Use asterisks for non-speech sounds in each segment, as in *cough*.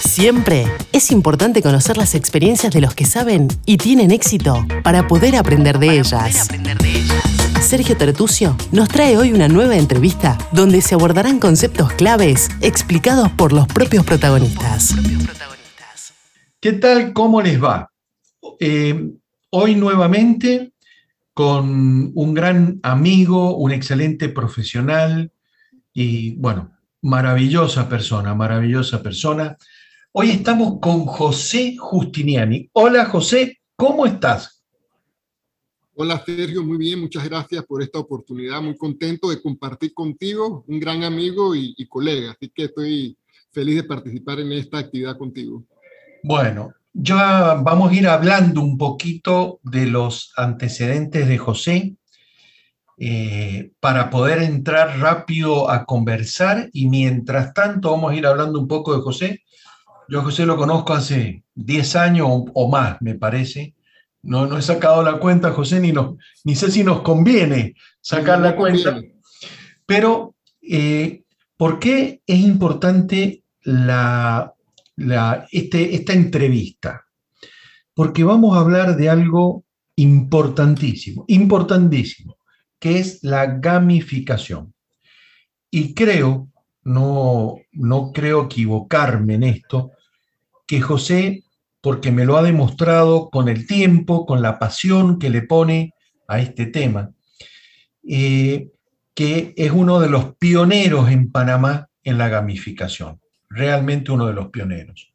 Siempre es importante conocer las experiencias de los que saben y tienen éxito para poder aprender de, ellas. Sergio Tertucio nos trae hoy una nueva entrevista donde se abordarán conceptos claves explicados por los propios protagonistas. ¿Qué tal? ¿Cómo les va? Eh, hoy nuevamente con un gran amigo, un excelente profesional y, bueno, maravillosa persona, maravillosa persona. Hoy estamos con José Justiniani. Hola José, ¿cómo estás? Hola Sergio, muy bien, muchas gracias por esta oportunidad, muy contento de compartir contigo, un gran amigo y, y colega, así que estoy feliz de participar en esta actividad contigo. Bueno, ya vamos a ir hablando un poquito de los antecedentes de José eh, para poder entrar rápido a conversar y mientras tanto vamos a ir hablando un poco de José. Yo a José lo conozco hace 10 años o, más, me parece. No, no he sacado la cuenta, José, ni, ni sé si nos conviene sacar la cuenta. Pero, eh, ¿por qué es importante la, este, esta entrevista? Porque vamos a hablar de algo importantísimo, importantísimo, que es la gamificación. Y creo, no, no creo equivocarme en esto, que José porque me lo ha demostrado con el tiempo, con la pasión que le pone a este tema, eh, que es uno de los pioneros en Panamá en la gamificación, realmente uno de los pioneros.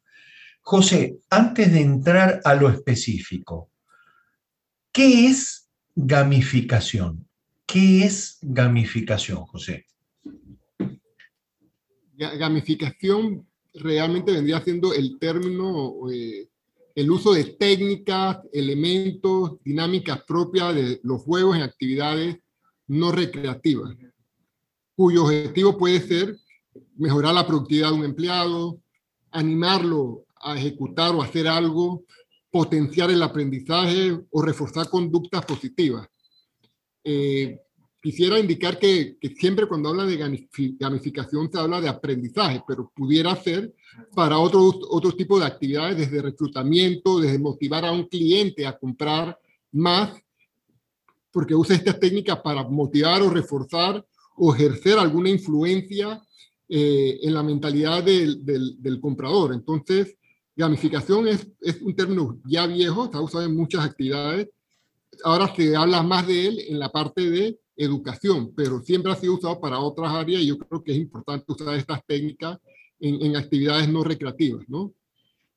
José, antes de entrar a lo específico, ¿qué es gamificación? ¿Qué es gamificación, José? Gamificación realmente vendría siendo el término eh, el uso de técnicas, elementos, dinámicas propias de los juegos en actividades no recreativas, cuyo objetivo puede ser mejorar la productividad de un empleado, animarlo a ejecutar o hacer algo, potenciar el aprendizaje o reforzar conductas positivas. Eh, quisiera indicar que, siempre cuando habla de gamificación se habla de aprendizaje, pero pudiera ser para otros otro tipo de actividades, desde reclutamiento, desde motivar a un cliente a comprar más, porque usa estas técnicas para motivar o reforzar o ejercer alguna influencia eh, en la mentalidad del, del, comprador. Entonces, gamificación es, es un término ya viejo, está usado en muchas actividades. Ahora se habla más de él en la parte de educación, pero siempre ha sido usado para otras áreas y yo creo que es importante usar estas técnicas en, actividades no recreativas, ¿no?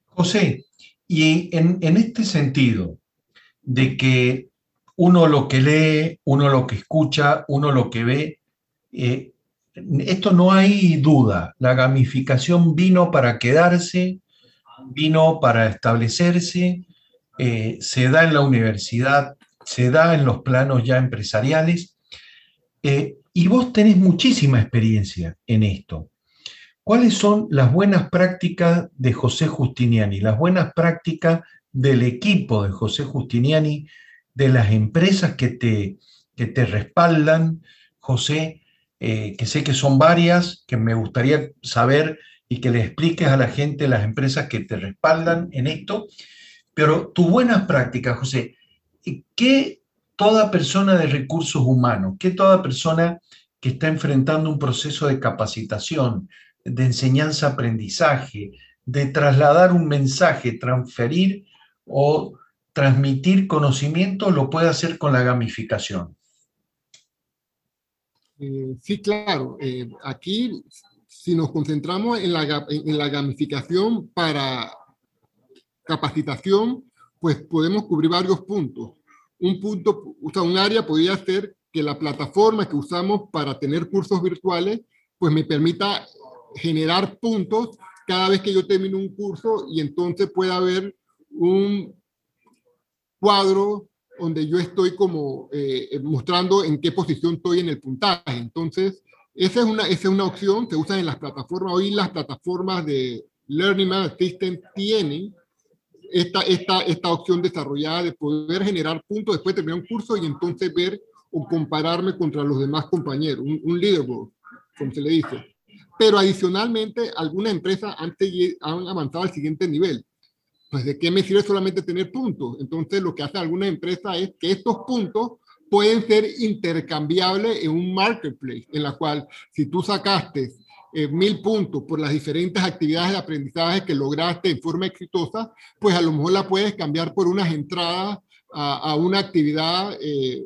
José, y en, en, este sentido de que uno lo que lee, uno lo que escucha, uno lo que ve, eh, esto no hay duda, la gamificación vino para quedarse, vino para establecerse, eh, se da en la universidad, se da en los planos ya empresariales eh, y vos tenés muchísima experiencia en esto. ¿Cuáles son las buenas prácticas de José Justiniani, las buenas prácticas del equipo de José Justiniani, de las empresas que te, que te respaldan, José, eh, que sé que son varias, que me gustaría saber y que le expliques a la gente las empresas que te respaldan en esto, pero tus buenas prácticas, José, ¿qué toda persona de recursos humanos, que toda persona que está enfrentando un proceso de capacitación, de enseñanza-aprendizaje, de trasladar un mensaje, transferir o transmitir conocimiento, lo puede hacer con la gamificación. Eh, sí, claro. Eh, aquí, si nos concentramos en la, en la gamificación para capacitación, pues podemos cubrir varios puntos un punto, o sea, un área podría ser que la plataforma que usamos para tener cursos virtuales, pues me permita generar puntos cada vez que yo termino un curso y entonces pueda haber un cuadro donde yo estoy como eh, mostrando en qué posición estoy en el puntaje. Entonces, esa es una, esa es una opción, se usa en las plataformas. Hoy las plataformas de Learning Management System tienen esta, esta, esta opción desarrollada de poder generar puntos después de terminar un curso y entonces ver o compararme contra los demás compañeros, un, un leaderboard, como se le dice. pero adicionalmente algunas empresas han, han avanzado al siguiente nivel. Pues de qué me sirve solamente tener puntos. Entonces lo que hace alguna empresa es que estos puntos pueden ser intercambiables en un marketplace, en la cual si tú sacaste eh, mil puntos por las diferentes actividades de aprendizaje que lograste en forma exitosa, pues a lo mejor la puedes cambiar por unas entradas a, una actividad eh,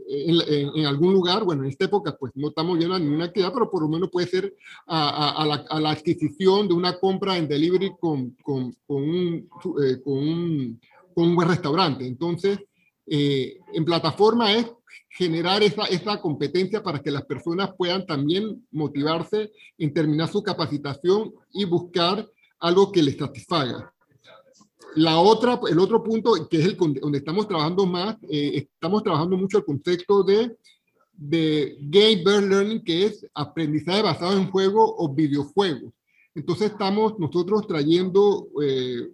en, algún lugar. Bueno, en esta época pues no estamos viendo ninguna actividad, pero por lo menos puede ser a, la, adquisición de una compra en delivery con, con, con, un, eh, con, un, un buen restaurante. Entonces, en plataforma es generar esa, esa competencia para que las personas puedan también motivarse en terminar su capacitación y buscar algo que les satisfaga. La otra, el otro punto, que es el donde estamos trabajando más, eh, estamos trabajando mucho el concepto de, de Game-Based Learning, que es aprendizaje basado en juego o videojuegos. Entonces estamos nosotros trayendo eh,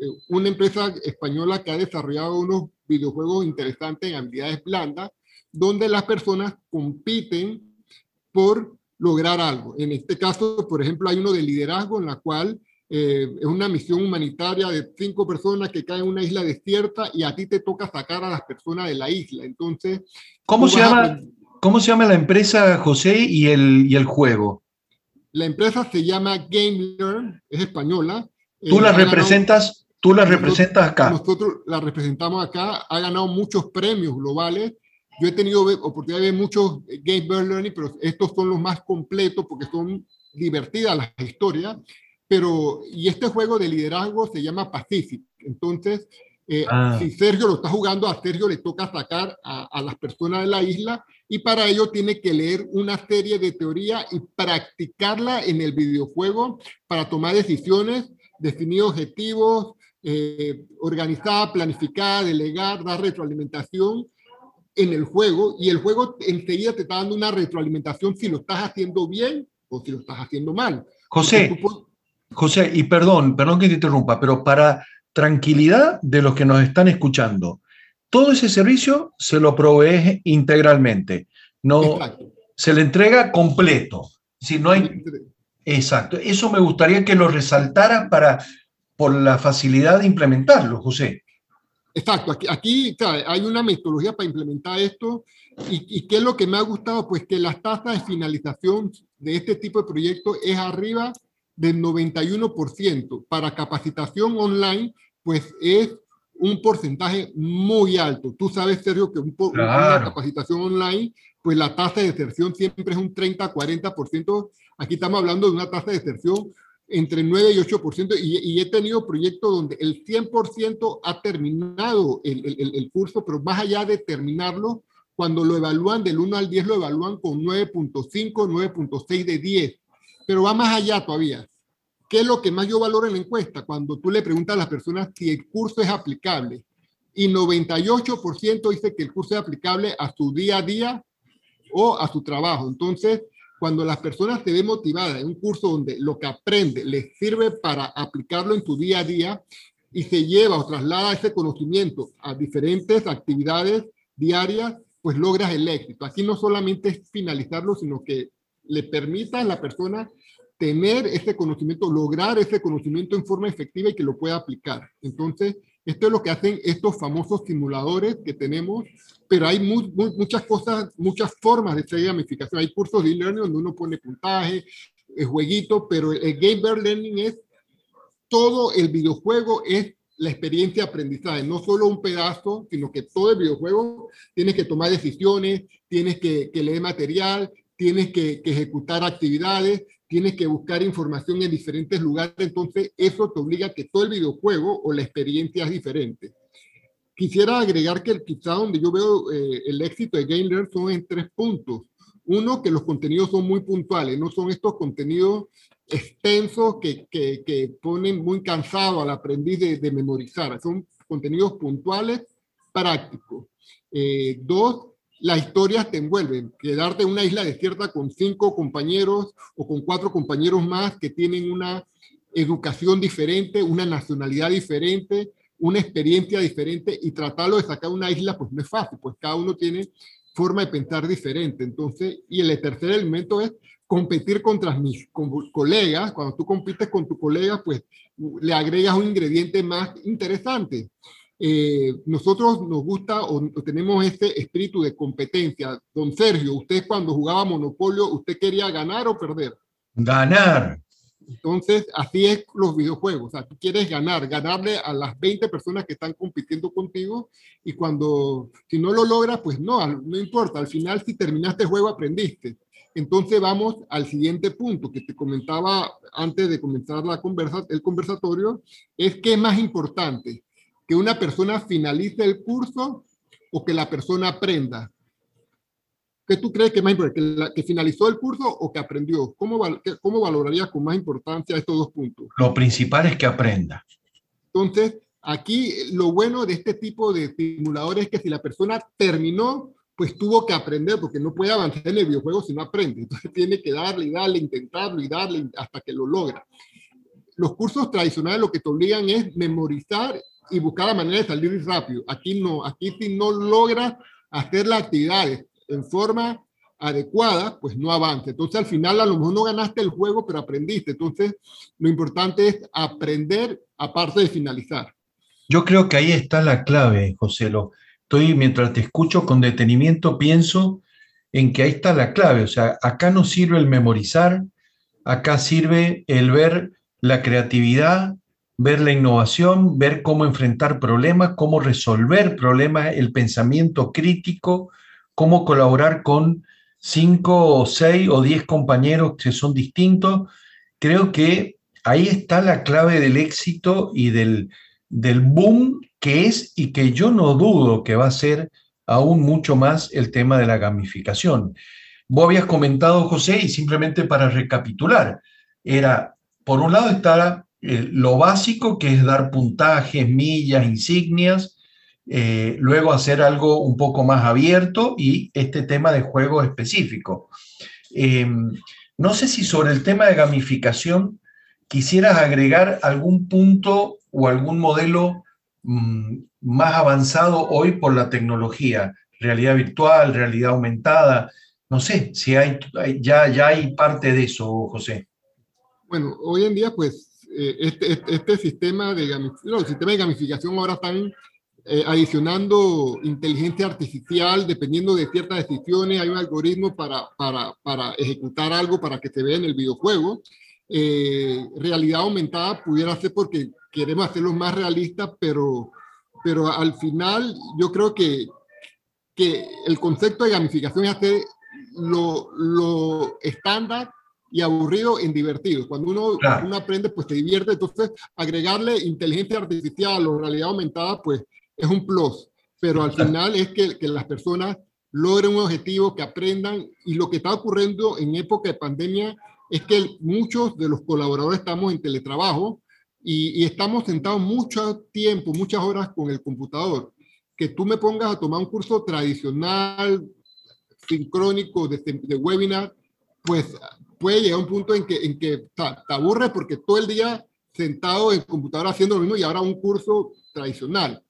eh, una empresa española que ha desarrollado unos videojuegos interesantes en habilidades blandas, donde las personas compiten por lograr algo. En este caso, por ejemplo, hay uno de liderazgo en la cual eh, es una misión humanitaria de cinco personas que caen en una isla desierta y a ti te toca sacar a las personas de la isla. Entonces, ¿cómo, se llama, ¿cómo se llama la empresa, José, y el, y el juego? La empresa se llama Game Learn, es española. ¿Tú la representas? Tú la representas acá. Nosotros la representamos acá, ha ganado muchos premios globales. Yo he tenido oportunidad de ver muchos Game Bird Learning, pero estos son los más completos porque son divertidas las historias. Pero, y este juego de liderazgo se llama Pacific. Entonces, eh, ah. si Sergio lo está jugando, a Sergio le toca sacar a, a, las personas de la isla y para ello tiene que leer una serie de teoría y practicarla en el videojuego para tomar decisiones, definir objetivos, eh, organizada, planificada, delegar, dar retroalimentación en el juego y el juego enseguida te está dando una retroalimentación si lo estás haciendo bien o si lo estás haciendo mal. José, José, y perdón, perdón que te interrumpa, pero para tranquilidad de los que nos están escuchando, todo ese servicio se lo provee integralmente, no se le entrega completo. Si no hay, exacto, eso me gustaría que lo resaltara para por la facilidad de implementarlo, José. Exacto, aquí, aquí hay una metodología para implementar esto y, y, qué es lo que me ha gustado, pues que las tasas de finalización de este tipo de proyectos es arriba del 91%. Para capacitación online, pues es un porcentaje muy alto. Tú sabes, Sergio, que un, una capacitación online, pues la tasa de deserción siempre es un 30-40%. Aquí estamos hablando de una tasa de deserción entre 9 y 8%, y, y he tenido proyectos donde el 100% ha terminado el, el, el, curso, pero más allá de terminarlo, cuando lo evalúan del 1 al 10, lo evalúan con 9.5, 9.6 de 10, pero va más allá todavía. ¿Qué es lo que más yo valoro en la encuesta? Cuando tú le preguntas a las personas si el curso es aplicable, y 98% dice que el curso es aplicable a su día a día o a su trabajo. Entonces, cuando las personas se ven motivadas en un curso donde lo que aprende les sirve para aplicarlo en tu día a día y se lleva o traslada ese conocimiento a diferentes actividades diarias, pues logras el éxito. Aquí no solamente es finalizarlo, sino que le permita a la persona tener ese conocimiento, lograr ese conocimiento en forma efectiva y que lo pueda aplicar. Entonces, esto es lo que hacen estos famosos simuladores que tenemos, pero hay muchas cosas, muchas formas de hacer gamificación. Hay cursos de e-learning donde uno pone puntaje, el jueguito, pero el Game Learning es todo el videojuego, es la experiencia de aprendizaje, no solo un pedazo, sino que todo el videojuego tienes que tomar decisiones, tienes que, leer material, tienes que ejecutar actividades, tienes que buscar información en diferentes lugares, entonces eso te obliga a que todo el videojuego o la experiencia es diferente. Quisiera agregar que quizá donde yo veo eh, el éxito de GameLearn son en tres puntos. Uno, que los contenidos son muy puntuales, no son estos contenidos extensos que, que, que ponen muy cansado al aprendiz de, de, memorizar. Son contenidos puntuales, prácticos. Eh, dos, las historias te envuelven. Quedarte en una isla desierta con cinco compañeros o con cuatro compañeros más que tienen una educación diferente, una nacionalidad diferente, una experiencia diferente y tratarlo de sacar una isla, pues no es fácil, pues cada uno tiene forma de pensar diferente. Entonces, y el tercer elemento es competir contra mis colegas, cuando tú compites con tu colega, pues le agregas un ingrediente más interesante. Eh, nosotros nos gusta o, tenemos este espíritu de competencia. Don Sergio, usted cuando jugaba Monopolio, ¿usted quería ganar o perder? Ganar. Entonces, así es los videojuegos. O sea, tú quieres ganar, ganarle a las 20 personas que están compitiendo contigo y cuando, si no lo logras, pues no, no importa. Al final, si terminaste el juego, aprendiste. Entonces, vamos al siguiente punto que te comentaba antes de comenzar la conversa, el conversatorio, es qué es más importante, que una persona finalice el curso o que la persona aprenda. ¿Qué tú crees que es más importante? ¿Que, finalizó el curso o que aprendió? ¿Cómo, ¿Cómo valorarías con más importancia estos dos puntos? Lo principal es que aprenda. Entonces, aquí lo bueno de este tipo de simuladores es que si la persona terminó, pues tuvo que aprender, porque no puede avanzar en el videojuego si no aprende. Entonces tiene que darle y darle, intentarlo y darle hasta que lo logra. Los cursos tradicionales lo que te obligan es memorizar y buscar la manera de salir rápido. Aquí no, aquí si no logras hacer las actividades en forma adecuada, pues no avanza. Entonces al final a lo mejor no ganaste el juego, pero aprendiste. Entonces lo importante es aprender aparte de finalizar. Yo creo que ahí está la clave, José. Lo, estoy, mientras te escucho con detenimiento, pienso en que ahí está la clave. O sea, acá no sirve el memorizar, acá sirve el ver la creatividad, ver la innovación, ver cómo enfrentar problemas, cómo resolver problemas, el pensamiento crítico, cómo colaborar con cinco o seis o diez compañeros que son distintos. Creo que ahí está la clave del éxito y del, del boom que es y que yo no dudo que va a ser aún mucho más el tema de la gamificación. Vos habías comentado, José, y simplemente para recapitular, era, por un lado está eh, lo básico, que es dar puntajes, millas, insignias, eh, luego hacer algo un poco más abierto y este tema de juego específico. Em, no sé si sobre el tema de gamificación quisieras agregar algún punto o algún modelo mm, más avanzado hoy por la tecnología, realidad virtual, realidad aumentada. No sé si hay, ya, ya hay parte de eso, José. Bueno, hoy en día, pues, eh, este, este, este, sistema de, el sistema de gamificación ahora están eh, adicionando inteligencia artificial, dependiendo de ciertas decisiones, hay un algoritmo para, para, para ejecutar algo para que se vea en el videojuego. Eh, realidad aumentada pudiera ser porque queremos hacerlo más realista, pero, pero al final yo creo que, que el concepto de gamificación es hacer lo, lo estándar y aburrido en divertido. Cuando uno, uno aprende, pues se divierte. Entonces, agregarle inteligencia artificial o realidad aumentada, pues es un plus, pero al final es que, que las personas logren un objetivo, que aprendan. Y lo que está ocurriendo en época de pandemia es que muchos de los colaboradores estamos en teletrabajo y, y, estamos sentados mucho tiempo, muchas horas con el computador. Que tú me pongas a tomar un curso tradicional, sincrónico, de, de webinar, pues puede llegar a un punto en que, en que te, aburres porque todo el día sentado en el computador haciendo lo mismo y ahora un curso tradicional.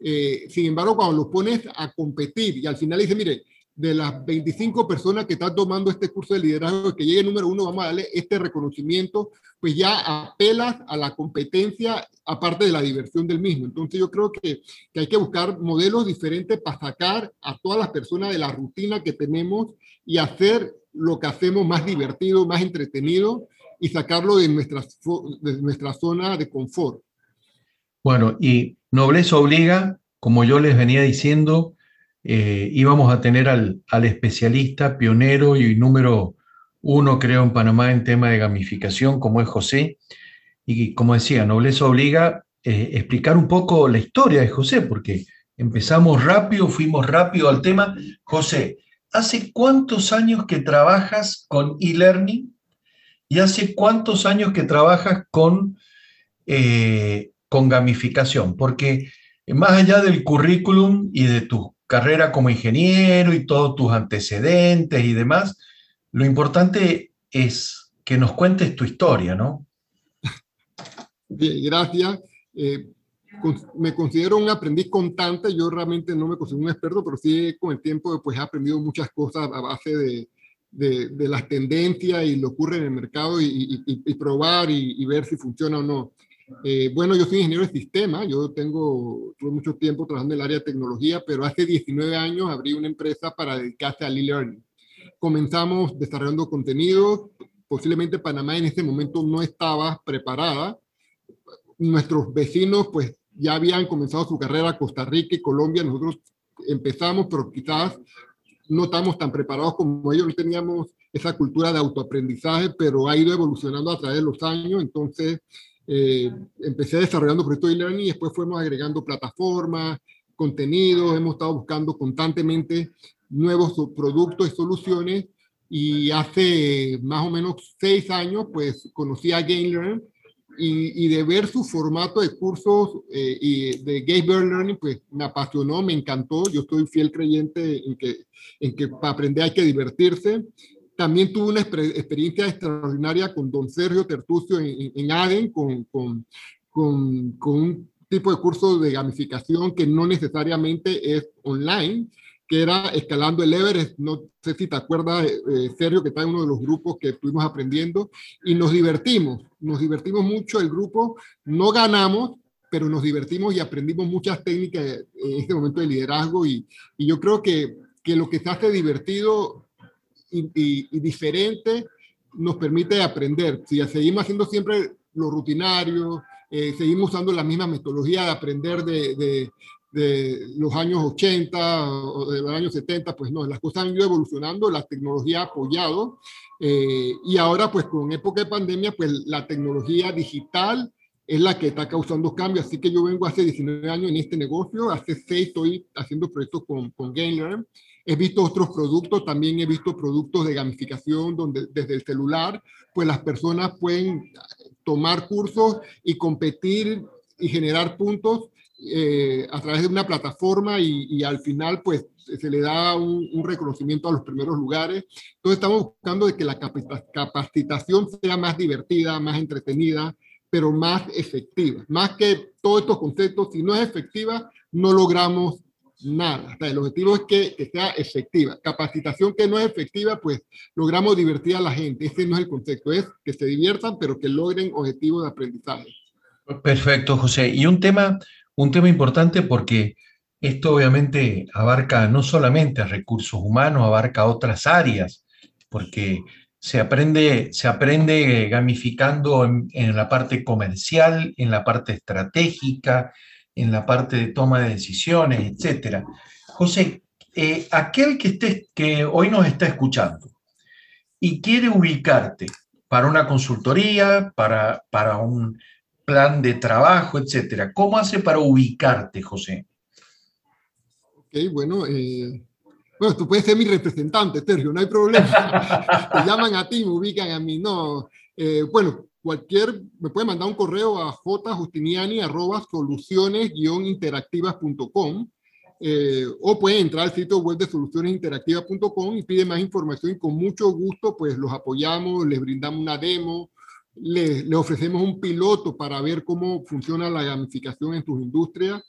Eh, sin embargo, cuando los pones a competir y al final dice, mire, de las 25 personas que están tomando este curso de liderazgo, que llegue número uno, vamos a darle este reconocimiento, pues ya apelas a la competencia aparte de la diversión del mismo. Entonces yo creo que, que hay que buscar modelos diferentes para sacar a todas las personas de la rutina que tenemos y hacer lo que hacemos más divertido, más entretenido y sacarlo de nuestra, de nuestra zona de confort. Bueno, y nobleza obliga, como yo les venía diciendo, eh, íbamos a tener al, especialista pionero y número uno, creo, en Panamá en tema de gamificación, como es José. Y como decía, nobleza obliga eh, explicar un poco la historia de José, porque empezamos rápido, fuimos rápido al tema. José, ¿hace cuántos años que trabajas con e-learning? ¿Y hace cuántos años que trabajas con eh, con gamificación, porque más allá del currículum y de tu carrera como ingeniero y todos tus antecedentes y demás, lo importante es que nos cuentes tu historia, ¿no? Bien, gracias. Eh, me considero un aprendiz constante, yo realmente no me considero un experto, pero sí con el tiempo pues he aprendido muchas cosas a base de, de, de, las tendencias y lo ocurre en el mercado y, y, probar y, ver si funciona o no. Eh, bueno, yo soy ingeniero de sistema, yo tengo, tuve mucho tiempo trabajando en el área de tecnología, pero hace 19 años abrí una empresa para dedicarse al e-learning. Comenzamos desarrollando contenido, posiblemente Panamá en ese momento no estaba preparada. Nuestros vecinos pues ya habían comenzado su carrera, Costa Rica y Colombia, nosotros empezamos, pero quizás no estamos tan preparados como ellos, no teníamos esa cultura de autoaprendizaje, pero ha ido evolucionando a través de los años, entonces eh, empecé desarrollando proyectos de learning y después fuimos agregando plataformas, contenidos, hemos estado buscando constantemente nuevos productos y soluciones y hace más o menos seis años pues conocí a GainLearn y, y, de ver su formato de cursos eh, y de Gainlearn Learning, pues me apasionó, me encantó. Yo estoy fiel creyente en que, en que para aprender hay que divertirse. También tuve una experiencia extraordinaria con don Sergio Tertucio en, en ADEN, con, con, con, con un tipo de curso de gamificación que no necesariamente es online, que era escalando el Everest. No sé si te acuerdas, eh, Sergio, que está en uno de los grupos que estuvimos aprendiendo y nos divertimos, nos divertimos mucho el grupo, no ganamos, pero nos divertimos y aprendimos muchas técnicas en este momento de liderazgo y, y yo creo que, que, lo que se hace divertido y, y, diferente nos permite aprender. Si seguimos haciendo siempre lo rutinario, eh, seguimos usando la misma metodología de aprender de, de, de los años 80 o de los años 70, pues no, las cosas han ido evolucionando, la tecnología ha apoyado eh, y ahora pues con época de pandemia pues la tecnología digital es la que está causando cambios, así que yo vengo hace 19 años en este negocio, hace 6 estoy haciendo proyectos con, con GainLearn, he visto otros productos, también he visto productos de gamificación donde desde el celular pues las personas pueden tomar cursos y competir y generar puntos eh, a través de una plataforma y, al final pues se le da un, reconocimiento a los primeros lugares. Entonces estamos buscando de que la capacitación sea más divertida, más entretenida, pero más efectiva. Más que todos estos conceptos, si no es efectiva, no logramos nada. el objetivo es que, que, sea efectiva. Capacitación que no es efectiva, pues logramos divertir a la gente. Ese no es el concepto, es que se diviertan, pero que logren objetivos de aprendizaje. Perfecto, José. Y un tema un tema importante porque esto obviamente abarca no solamente recursos humanos, abarca otras áreas, porque se aprende, se aprende gamificando en, la parte comercial, en la parte estratégica, en la parte de toma de decisiones, etc. José, eh, aquel que, esté, que hoy nos está escuchando y quiere ubicarte para una consultoría, para, para un plan de trabajo, etcétera. ¿Cómo hace para ubicarte, José? Ok, bueno, eh, bueno, tú puedes ser mi representante, Sergio, no hay problema. *laughs* Te llaman a ti, me ubican a mí, no. Eh, bueno, cualquier, me puede mandar un correo a jjustiniani arroba soluciones-interactivas.com eh, o puede entrar al sitio web de solucionesinteractivas.com y pide más información y con mucho gusto pues los apoyamos, les brindamos una demo, le, ofrecemos un piloto para ver cómo funciona la gamificación en sus industrias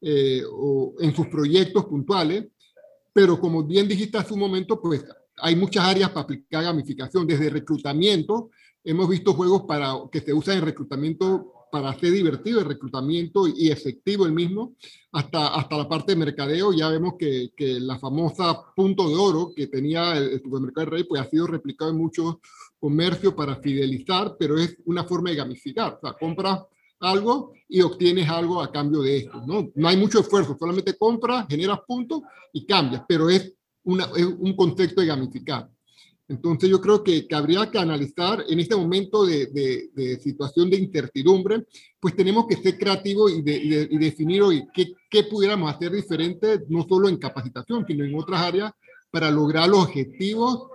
eh, o en sus proyectos puntuales. Pero como bien dijiste hace un momento, pues hay muchas áreas para aplicar gamificación, desde reclutamiento. Hemos visto juegos para, que se usan en reclutamiento para hacer divertido el reclutamiento y efectivo el mismo, hasta, hasta la parte de mercadeo. Ya vemos que, que la famosa punto de oro que tenía el, supermercado de Rey, pues ha sido replicado en muchos comercio para fidelizar, pero es una forma de gamificar. O sea, compras algo y obtienes algo a cambio de esto. No, no hay mucho esfuerzo, solamente compras, generas puntos y cambias, pero es, una, es un contexto de gamificar. Entonces yo creo que, que, habría que analizar en este momento de, de, situación de incertidumbre, pues tenemos que ser creativos y, y definir hoy qué, qué pudiéramos hacer diferente, no solo en capacitación, sino en otras áreas, para lograr los objetivos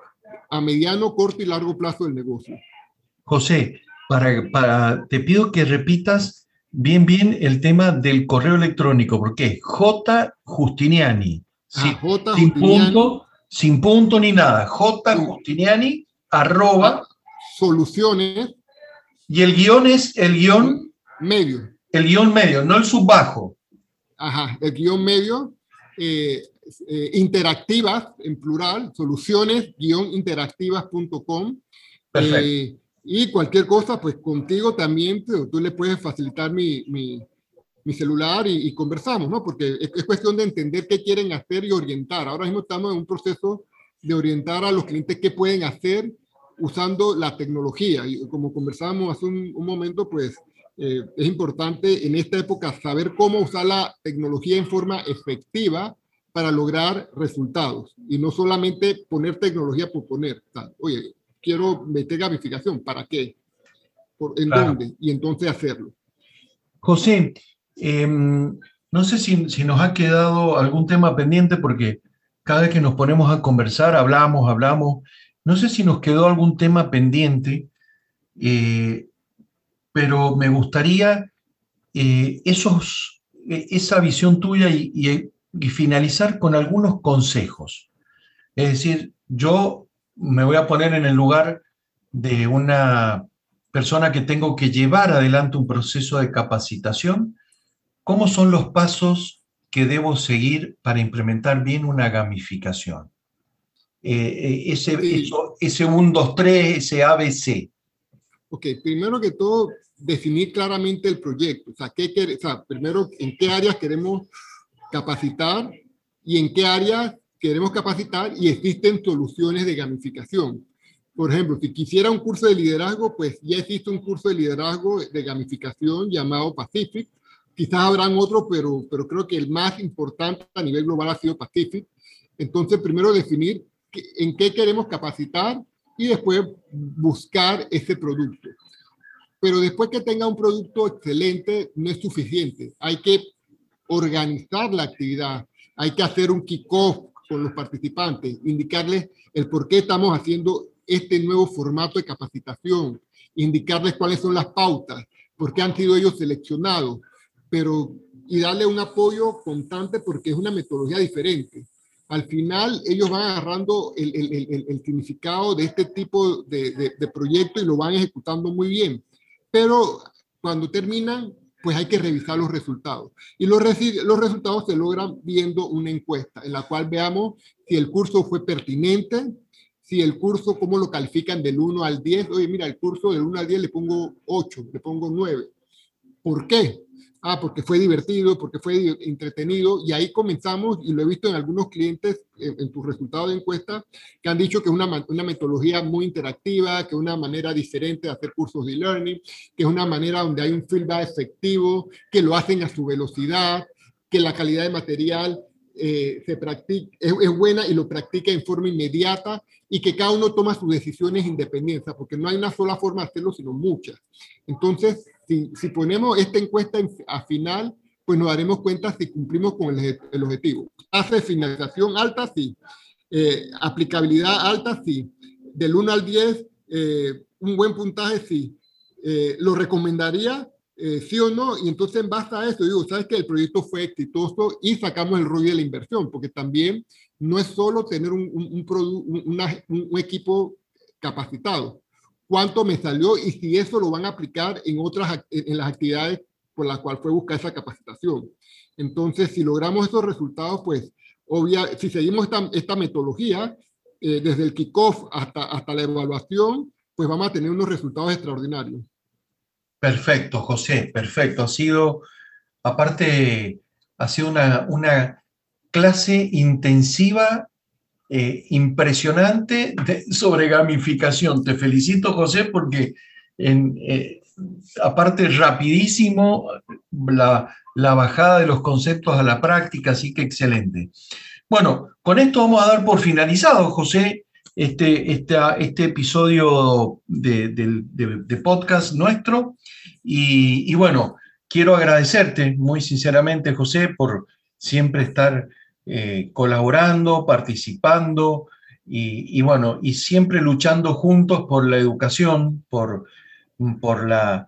a mediano, corto y largo plazo del negocio. José, para, para, te pido que repitas bien, bien el tema del correo electrónico, porque J. Justiniani, ah, J. sin, punto, sin punto ni nada, J. Justiniani, arroba. Soluciones. Y el guion es el guion. Medio. El guion medio, no el subbajo. Ajá, el guion medio. Eh, eh, interactivas, en plural, soluciones-interactivas.com. Eh, y cualquier cosa, pues contigo también, tú le puedes facilitar mi, mi, mi celular y, conversamos, ¿no? Porque es, cuestión de entender qué quieren hacer y orientar. Ahora mismo estamos en un proceso de orientar a los clientes qué pueden hacer usando la tecnología. Y como conversábamos hace un, un momento, pues eh, es importante en esta época saber cómo usar la tecnología en forma efectiva para lograr resultados y no solamente poner tecnología por poner. Oye, quiero meter gamificación, ¿para qué? ¿Por, ¿En dónde? Y entonces hacerlo. José, em, no sé si, si, nos ha quedado algún tema pendiente porque cada vez que nos ponemos a conversar, hablamos, hablamos. No sé si nos quedó algún tema pendiente. Eh, pero me gustaría eh, esos, e, esa visión tuya y, finalizar con algunos consejos. Es decir, yo me voy a poner en el lugar de una persona que tengo que llevar adelante un proceso de capacitación. ¿Cómo son los pasos que debo seguir para implementar bien una gamificación? Eh, eh, ese, ese 1, 2, 3, ese ABC. Ok, primero que todo, definir claramente el proyecto. O sea, ¿qué o sea, primero, en qué áreas queremos capacitar y en qué áreas queremos capacitar y existen soluciones de gamificación. Por ejemplo, si quisiera un curso de liderazgo, pues ya existe un curso de liderazgo de gamificación llamado Pacific. Quizás habrán otros, pero, pero creo que el más importante a nivel global ha sido Pacific. Entonces, primero definir en qué queremos capacitar y después buscar ese producto pero después que tenga un producto excelente no es suficiente. Hay que organizar la actividad, hay que hacer un kickoff con los participantes, indicarles el por qué estamos haciendo este nuevo formato de capacitación, indicarles cuáles son las pautas, por qué han sido ellos seleccionados, pero y darle un apoyo constante porque es una metodología diferente. Al final ellos van agarrando el, el, el, significado de este tipo de, de, de proyecto y lo van ejecutando muy bien pero cuando terminan, pues hay que revisar los resultados. Y los, los resultados se logran viendo una encuesta en la cual veamos si el curso fue pertinente, si el curso, cómo lo califican del 1 al 10. Oye, mira, el curso del 1 al 10 le pongo 8, le pongo 9. ¿Por qué? Ah, porque fue divertido, porque fue entretenido, y ahí comenzamos, y lo he visto en algunos clientes en, en tus resultados de encuesta, que han dicho que es una, una metodología muy interactiva, que es una manera diferente de hacer cursos de learning, que es una manera donde hay un feedback efectivo, que lo hacen a su velocidad, que la calidad de material eh, se practica, es, es, buena y lo practica en forma inmediata y que cada uno toma sus decisiones independientes, porque no hay una sola forma de hacerlo, sino muchas. Entonces, si, si ponemos esta encuesta a final, pues nos daremos cuenta si cumplimos con el, el objetivo. Tasa de finalización alta, sí. Eh, aplicabilidad alta, sí. Del 1 al 10, eh, un buen puntaje, sí. Eh, lo recomendaría, eh, sí o no, y entonces en base a eso digo, sabes que el proyecto fue exitoso y sacamos el rollo de la inversión, porque también no es solo tener un, equipo capacitado, cuánto me salió y si eso lo van a aplicar en otras en las actividades por las cuales fue buscar esa capacitación. Entonces, si logramos esos resultados, pues, obvia, si seguimos esta, esta metodología, eh, desde el kickoff hasta, hasta la evaluación, pues vamos a tener unos resultados extraordinarios. Perfecto, José, perfecto. Ha sido, aparte, ha sido una, una clase intensiva eh, impresionante sobre gamificación. Te felicito, José, porque eh, aparte rapidísimo la, la, bajada de los conceptos a la práctica, así que excelente. Bueno, con esto vamos a dar por finalizado, José, este, este, este episodio de, de, de, podcast nuestro. Y, y bueno, quiero agradecerte muy sinceramente, José, por siempre estar eh, colaborando, participando y, y, bueno, y siempre luchando juntos por la educación, por, por, la,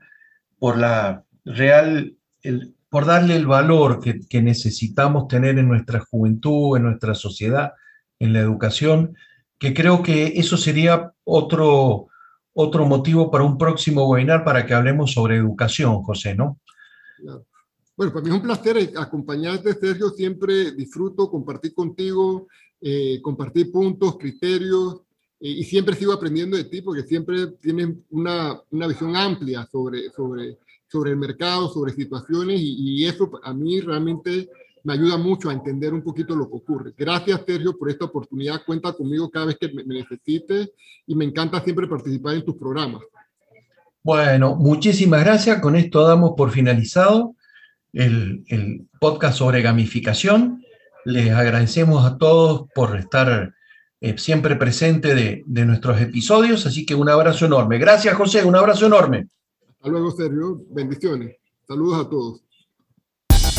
por la real, el, por darle el valor que, que, necesitamos tener en nuestra juventud, en nuestra sociedad, en la educación, que creo que eso sería otro, otro motivo para un próximo webinar para que hablemos sobre educación, José, ¿no? Bueno, para mí es un placer acompañarte, Sergio. Siempre disfruto compartir contigo, eh, compartir puntos, criterios, eh, y siempre sigo aprendiendo de ti porque siempre tienes una, una visión amplia sobre, sobre, sobre el mercado, sobre situaciones, y, y eso a mí realmente me ayuda mucho a entender un poquito lo que ocurre. Gracias, Sergio, por esta oportunidad. Cuenta conmigo cada vez que me, necesites y me encanta siempre participar en tus programas. Bueno, muchísimas gracias. Con esto damos por finalizado el, el podcast sobre gamificación. Les agradecemos a todos por estar eh, siempre presente de, de, nuestros episodios, así que un abrazo enorme. Gracias, José, un abrazo enorme. Hasta luego, Sergio. Bendiciones. Saludos a todos.